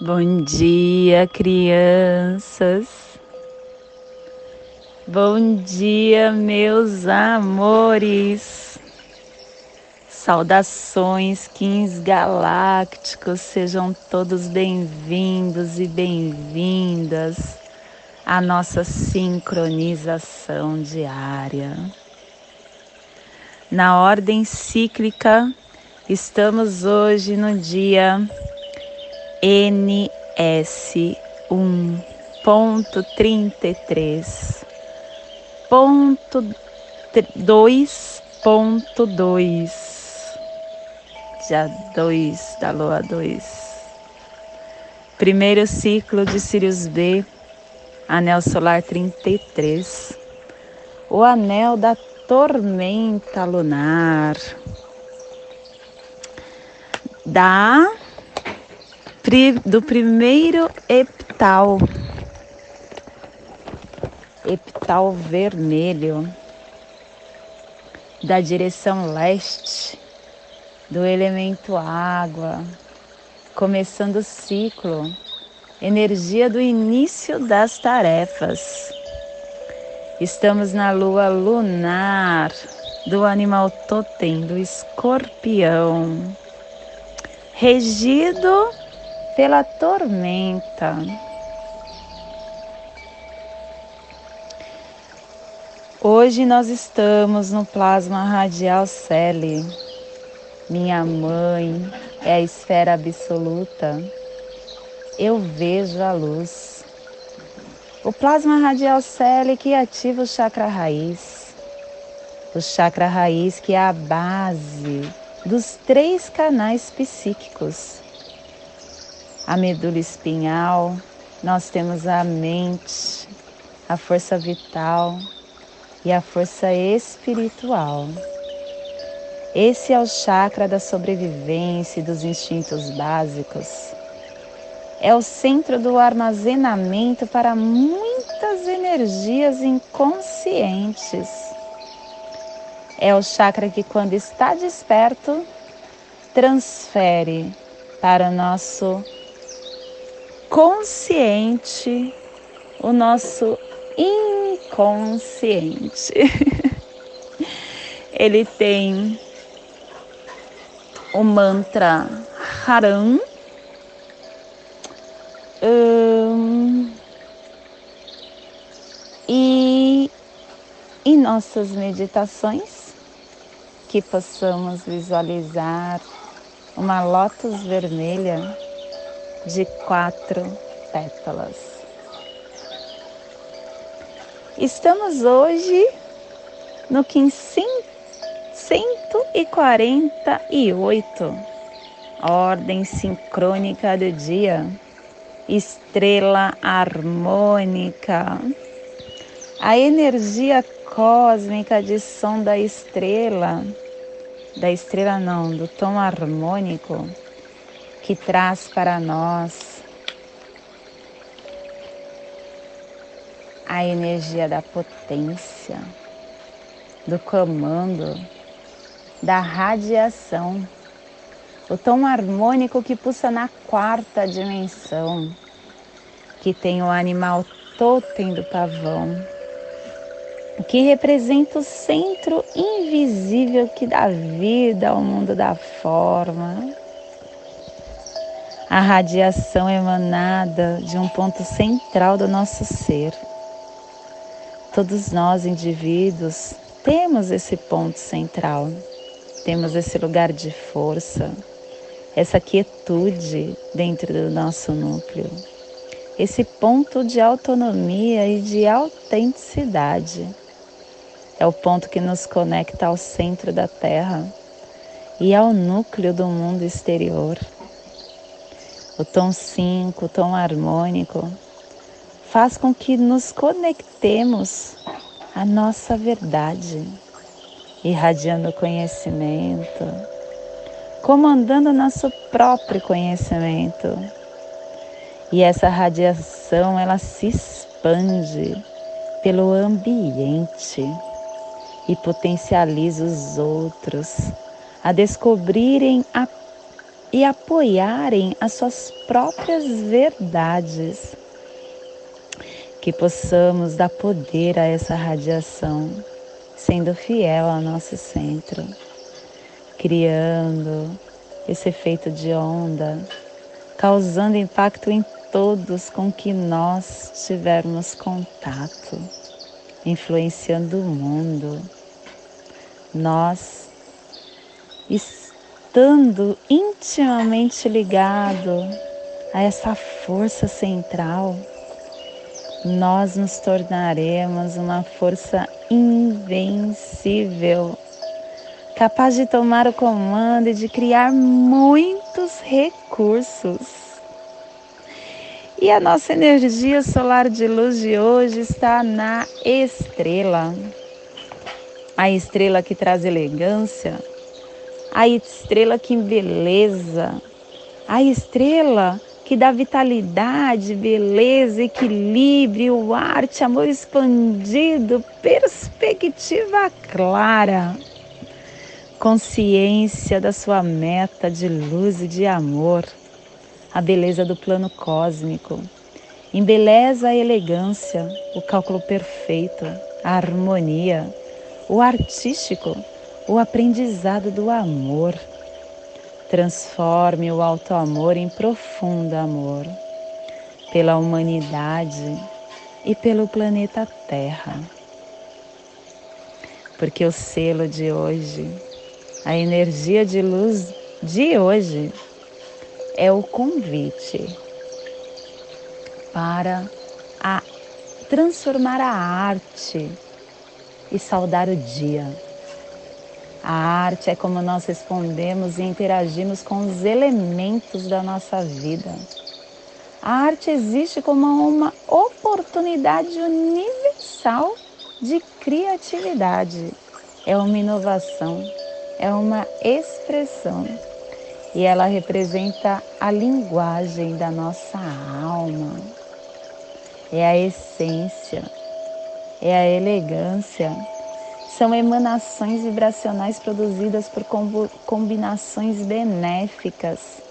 Bom dia, crianças. Bom dia, meus amores. Saudações, quins galácticos, sejam todos bem-vindos e bem-vindas à nossa sincronização diária. Na ordem cíclica, estamos hoje no dia NS 1.33 ponto 2.2 dia 2 da lua 2 primeiro ciclo de Sirius B anel solar 33 o anel da tormenta lunar. Da do primeiro epital, epital vermelho, da direção leste, do elemento água, começando o ciclo, energia do início das tarefas. Estamos na lua lunar. Do animal totem, do escorpião, regido pela tormenta. Hoje nós estamos no plasma radial Celi. Minha mãe é a esfera absoluta. Eu vejo a luz. O plasma radial Celi que ativa o chakra raiz. O chakra raiz que é a base dos três canais psíquicos a medula espinhal, nós temos a mente, a força vital e a força espiritual. Esse é o chakra da sobrevivência e dos instintos básicos. É o centro do armazenamento para muitas energias inconscientes. É o chakra que, quando está desperto, transfere para o nosso consciente, o nosso inconsciente. Ele tem o mantra Haram. Um, e em nossas meditações, que possamos visualizar uma lótus vermelha de quatro pétalas. Estamos hoje no 148, ordem sincrônica do dia, estrela harmônica. A energia cósmica de som da estrela, da estrela não, do tom harmônico que traz para nós a energia da potência, do comando, da radiação, o tom harmônico que pulsa na quarta dimensão, que tem o animal totem do pavão, que representa o centro invisível que dá vida ao mundo da forma a radiação emanada de um ponto central do nosso ser. Todos nós, indivíduos, temos esse ponto central, temos esse lugar de força, essa quietude dentro do nosso núcleo, esse ponto de autonomia e de autenticidade. É o ponto que nos conecta ao centro da Terra e ao núcleo do mundo exterior o tom 5, o tom harmônico, faz com que nos conectemos à nossa verdade, irradiando conhecimento, comandando nosso próprio conhecimento. E essa radiação, ela se expande pelo ambiente e potencializa os outros a descobrirem a e apoiarem as suas próprias verdades. Que possamos dar poder a essa radiação, sendo fiel ao nosso centro, criando esse efeito de onda, causando impacto em todos com que nós tivermos contato, influenciando o mundo. Nós estando intimamente ligado a essa força central, nós nos tornaremos uma força invencível, capaz de tomar o comando e de criar muitos recursos e a nossa energia solar de luz de hoje está na estrela. A estrela que traz elegância, a estrela que embeleza, a estrela que dá vitalidade, beleza, equilíbrio, arte, amor expandido, perspectiva clara, consciência da sua meta de luz e de amor. A beleza do plano cósmico. Embeleza a elegância, o cálculo perfeito, a harmonia, o artístico, o aprendizado do amor. Transforme o alto amor em profundo amor pela humanidade e pelo planeta Terra. Porque o selo de hoje, a energia de luz de hoje é o convite para a transformar a arte e saudar o dia. A arte é como nós respondemos e interagimos com os elementos da nossa vida. A arte existe como uma oportunidade universal de criatividade. É uma inovação, é uma expressão e ela representa a linguagem da nossa alma, é a essência, é a elegância. São emanações vibracionais produzidas por combinações benéficas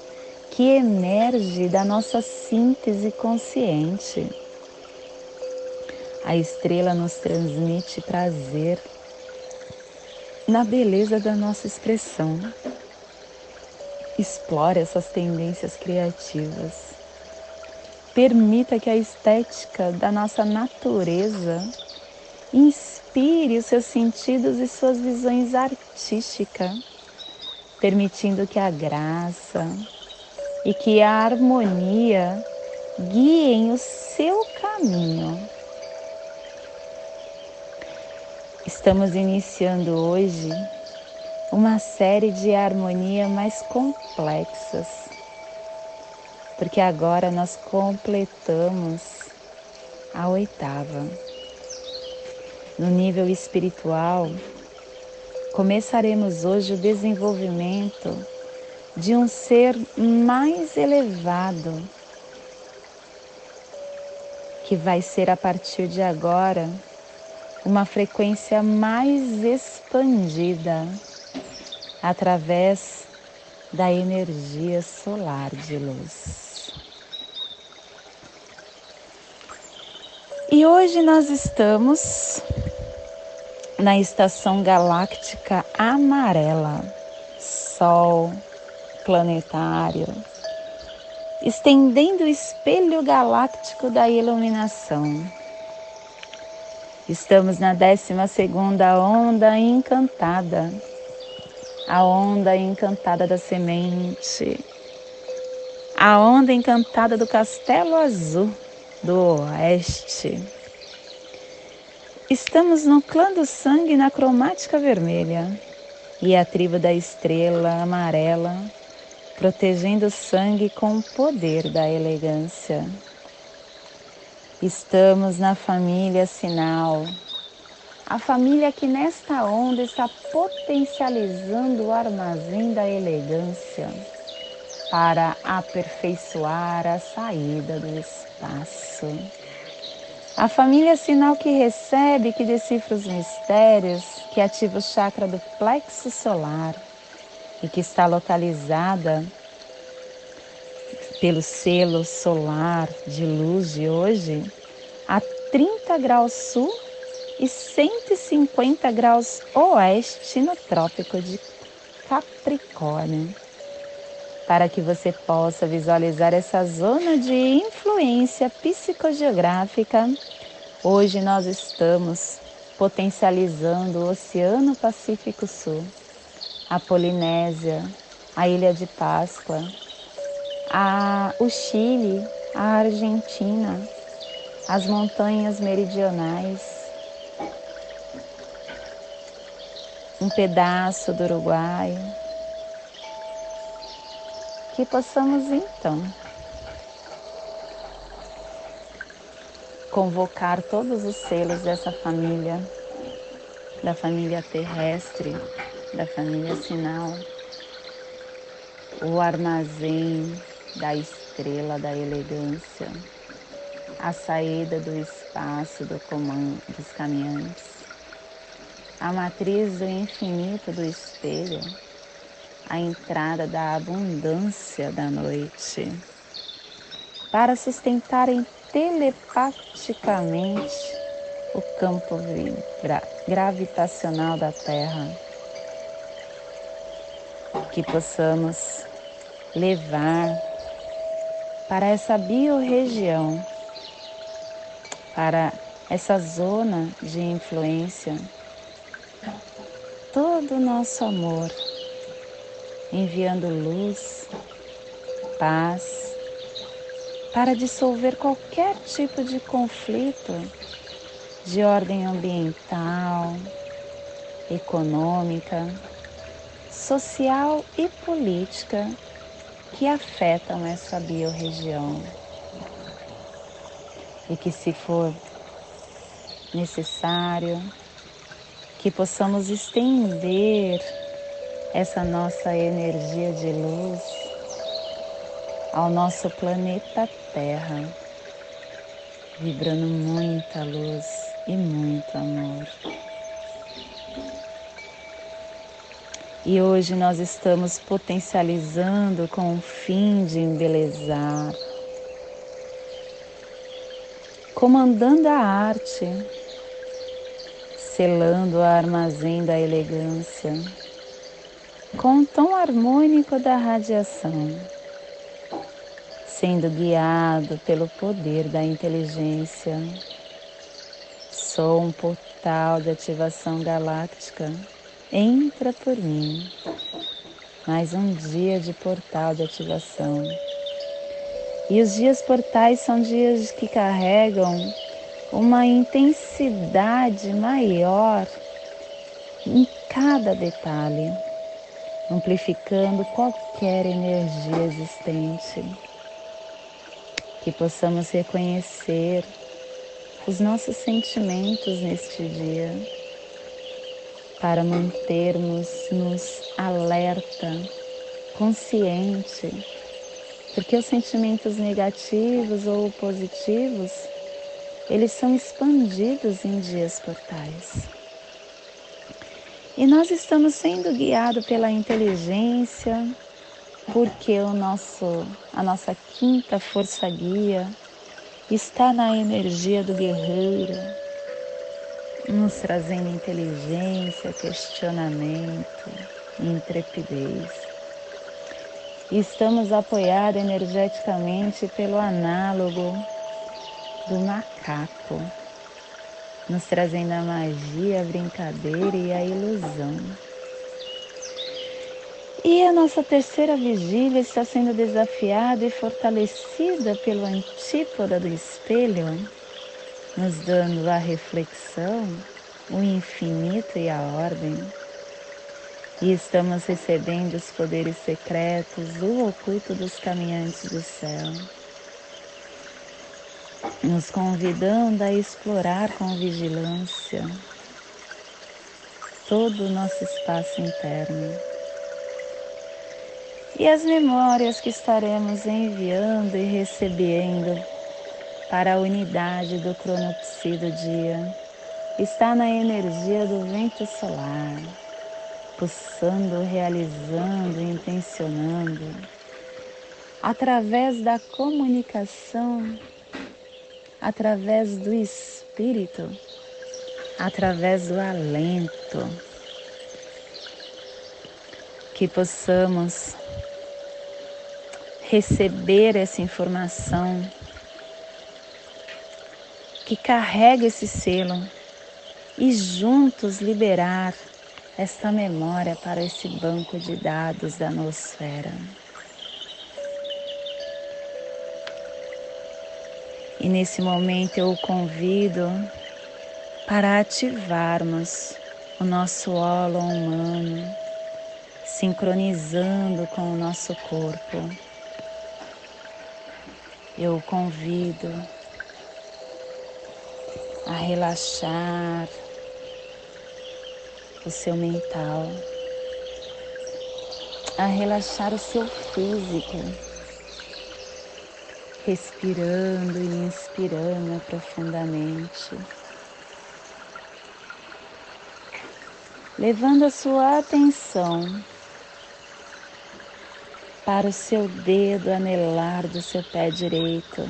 que emerge da nossa síntese consciente. A estrela nos transmite prazer na beleza da nossa expressão. Explore essas tendências criativas. Permita que a estética da nossa natureza inspire os seus sentidos e suas visões artísticas, permitindo que a graça e que a harmonia guiem o seu caminho. Estamos iniciando hoje uma série de harmonia mais complexas, porque agora nós completamos a oitava. No nível espiritual, começaremos hoje o desenvolvimento de um ser mais elevado, que vai ser a partir de agora uma frequência mais expandida através da energia solar de luz. E hoje nós estamos na estação galáctica amarela, Sol planetário, estendendo o espelho galáctico da iluminação. Estamos na 12 segunda onda encantada a onda encantada da semente, a onda encantada do castelo azul do oeste. Estamos no clã do sangue na cromática vermelha e a tribo da estrela amarela, protegendo o sangue com o poder da elegância. Estamos na família sinal a família que nesta onda está potencializando o armazém da elegância para aperfeiçoar a saída do espaço. A família sinal que recebe, que decifra os mistérios, que ativa o chakra do plexo solar e que está localizada pelo selo solar de luz de hoje, a 30 graus sul e 150 graus oeste no Trópico de Capricórnio. Para que você possa visualizar essa zona de influência psicogeográfica, hoje nós estamos potencializando o Oceano Pacífico Sul, a Polinésia, a Ilha de Páscoa, a, o Chile, a Argentina, as montanhas meridionais, um pedaço do Uruguai. Que possamos então. Convocar todos os selos dessa família, da família terrestre, da família sinal, o armazém da estrela da elegância, a saída do espaço do comando dos caminhantes, a matriz do infinito do espelho, a entrada da abundância da noite, para sustentarem telepaticamente o campo gravitacional da Terra, que possamos levar para essa biorregião, para essa zona de influência todo o nosso amor, enviando luz, paz, para dissolver qualquer tipo de conflito de ordem ambiental, econômica, social e política que afetam essa biorregião. E que, se for necessário, que possamos estender essa nossa energia de luz ao nosso planeta Terra, vibrando muita luz e muito amor. E hoje nós estamos potencializando com o fim de embelezar, comandando a arte selando o armazém da elegância com o tom harmônico da radiação, sendo guiado pelo poder da inteligência. Sou um portal de ativação galáctica. Entra por mim. Mais um dia de portal de ativação. E os dias portais são dias que carregam uma intensidade maior em cada detalhe, amplificando qualquer energia existente. Que possamos reconhecer os nossos sentimentos neste dia, para mantermos-nos alerta, consciente, porque os sentimentos negativos ou positivos eles são expandidos em dias portais. E nós estamos sendo guiados pela inteligência, porque o nosso, a nossa quinta força guia está na energia do guerreiro, nos trazendo inteligência, questionamento, intrepidez. Estamos apoiados energeticamente pelo análogo do macaco, nos trazendo a magia, a brincadeira e a ilusão. E a nossa terceira vigília está sendo desafiada e fortalecida pelo antípoda do espelho, nos dando a reflexão, o infinito e a ordem. E estamos recebendo os poderes secretos do oculto dos caminhantes do céu nos convidando a explorar com vigilância todo o nosso espaço interno. E as memórias que estaremos enviando e recebendo para a unidade do cronopsi do dia está na energia do vento solar, pulsando, realizando, intencionando através da comunicação, através do espírito, através do alento, que possamos receber essa informação. Que carrega esse selo. E juntos liberar esta memória para esse banco de dados da nosfera. E nesse momento eu o convido para ativarmos o nosso holo humano, sincronizando com o nosso corpo. Eu o convido a relaxar o seu mental, a relaxar o seu físico, respirando e inspirando profundamente, levando a sua atenção para o seu dedo anelar do seu pé direito,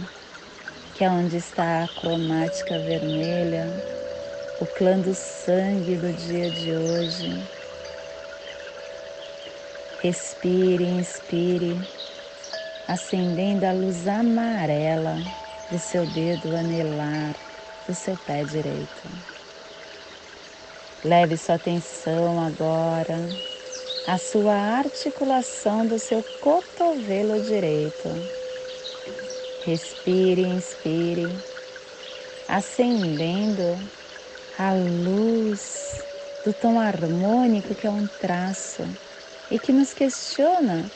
que é onde está a cromática vermelha o clã do sangue do dia de hoje. Respire, inspire, acendendo a luz amarela do seu dedo anelar do seu pé direito. Leve sua atenção agora à sua articulação do seu cotovelo direito. Respire, inspire, acendendo a luz do tom harmônico que é um traço e que nos questiona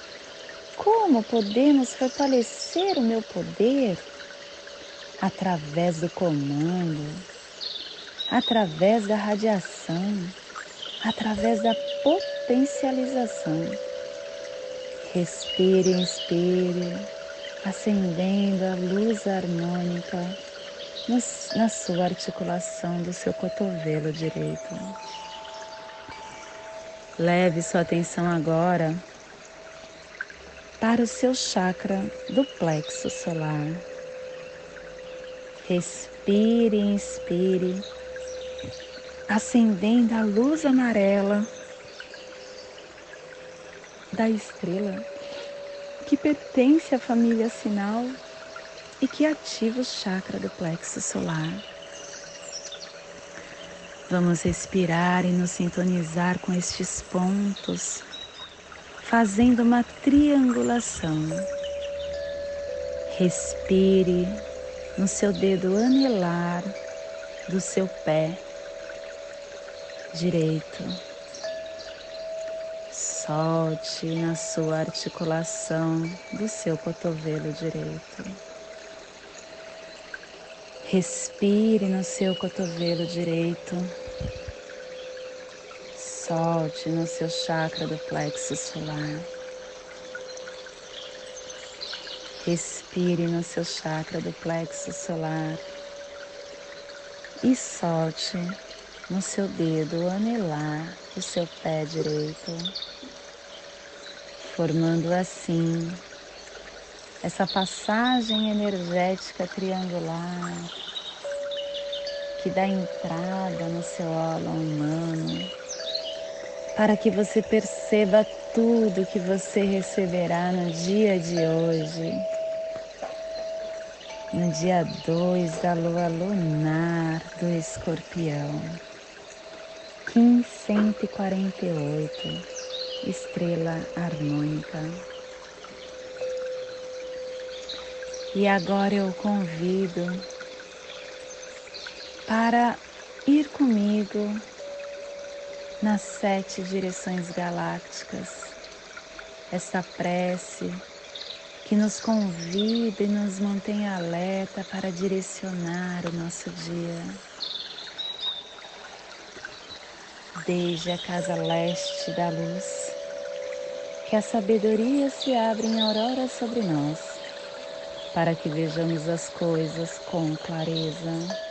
como podemos fortalecer o meu poder através do comando, através da radiação, através da potencialização. Respire, inspire, acendendo a luz harmônica na sua articulação do seu cotovelo direito. Leve sua atenção agora para o seu chakra do plexo solar. Respire inspire, acendendo a luz amarela da estrela que pertence à família sinal e que ativa o chakra do plexo solar. Vamos respirar e nos sintonizar com estes pontos, fazendo uma triangulação. Respire no seu dedo anelar do seu pé direito. Solte na sua articulação do seu cotovelo direito. Respire no seu cotovelo direito. Solte no seu chakra do plexo solar. Respire no seu chakra do plexo solar. E solte no seu dedo anelar do seu pé direito, formando assim essa passagem energética triangular que dá entrada no seu óleo humano, para que você perceba tudo que você receberá no dia de hoje, no dia 2 da lua lunar do escorpião, 1548, estrela harmônica. E agora eu convido para ir comigo nas sete direções galácticas. Essa prece que nos convida e nos mantém alerta para direcionar o nosso dia. Desde a casa leste da luz, que a sabedoria se abre em aurora sobre nós para que vejamos as coisas com clareza.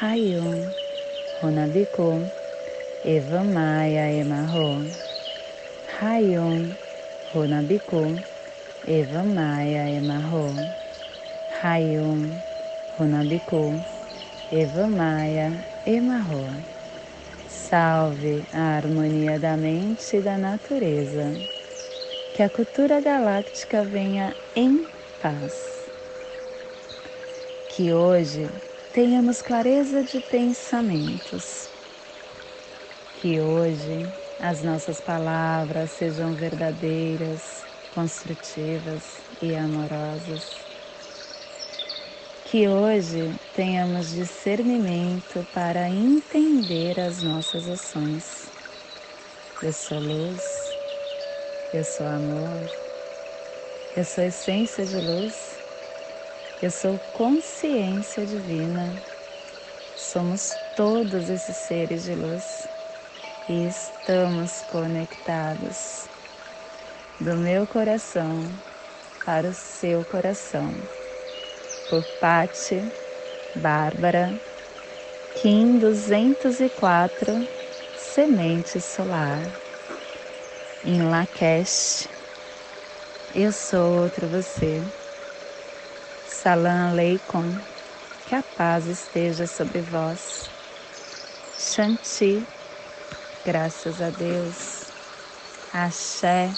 Hayum, Runabiku, Eva Maia Emarro. Hayum, Runabiku, Eva Maia Emarro. Hayum, Runabiku, Eva Maia Emarro. Salve a harmonia da mente e da natureza. Que a cultura galáctica venha em paz. Que hoje tenhamos clareza de pensamentos. Que hoje as nossas palavras sejam verdadeiras, construtivas e amorosas que hoje tenhamos discernimento para entender as nossas ações. Eu sou luz, eu sou amor, eu sou essência de luz, eu sou consciência divina. Somos todos esses seres de luz e estamos conectados do meu coração para o seu coração por Patti, Bárbara, Kim 204, Semente Solar, em Lakesh, eu sou outro você. Salam Aleikum, que a paz esteja sobre vós. Shanti, graças a Deus. Axé,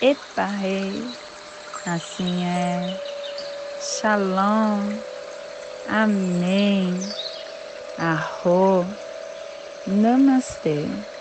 Epa Rei, assim é. Shalom. Amém. Arro. Namastê.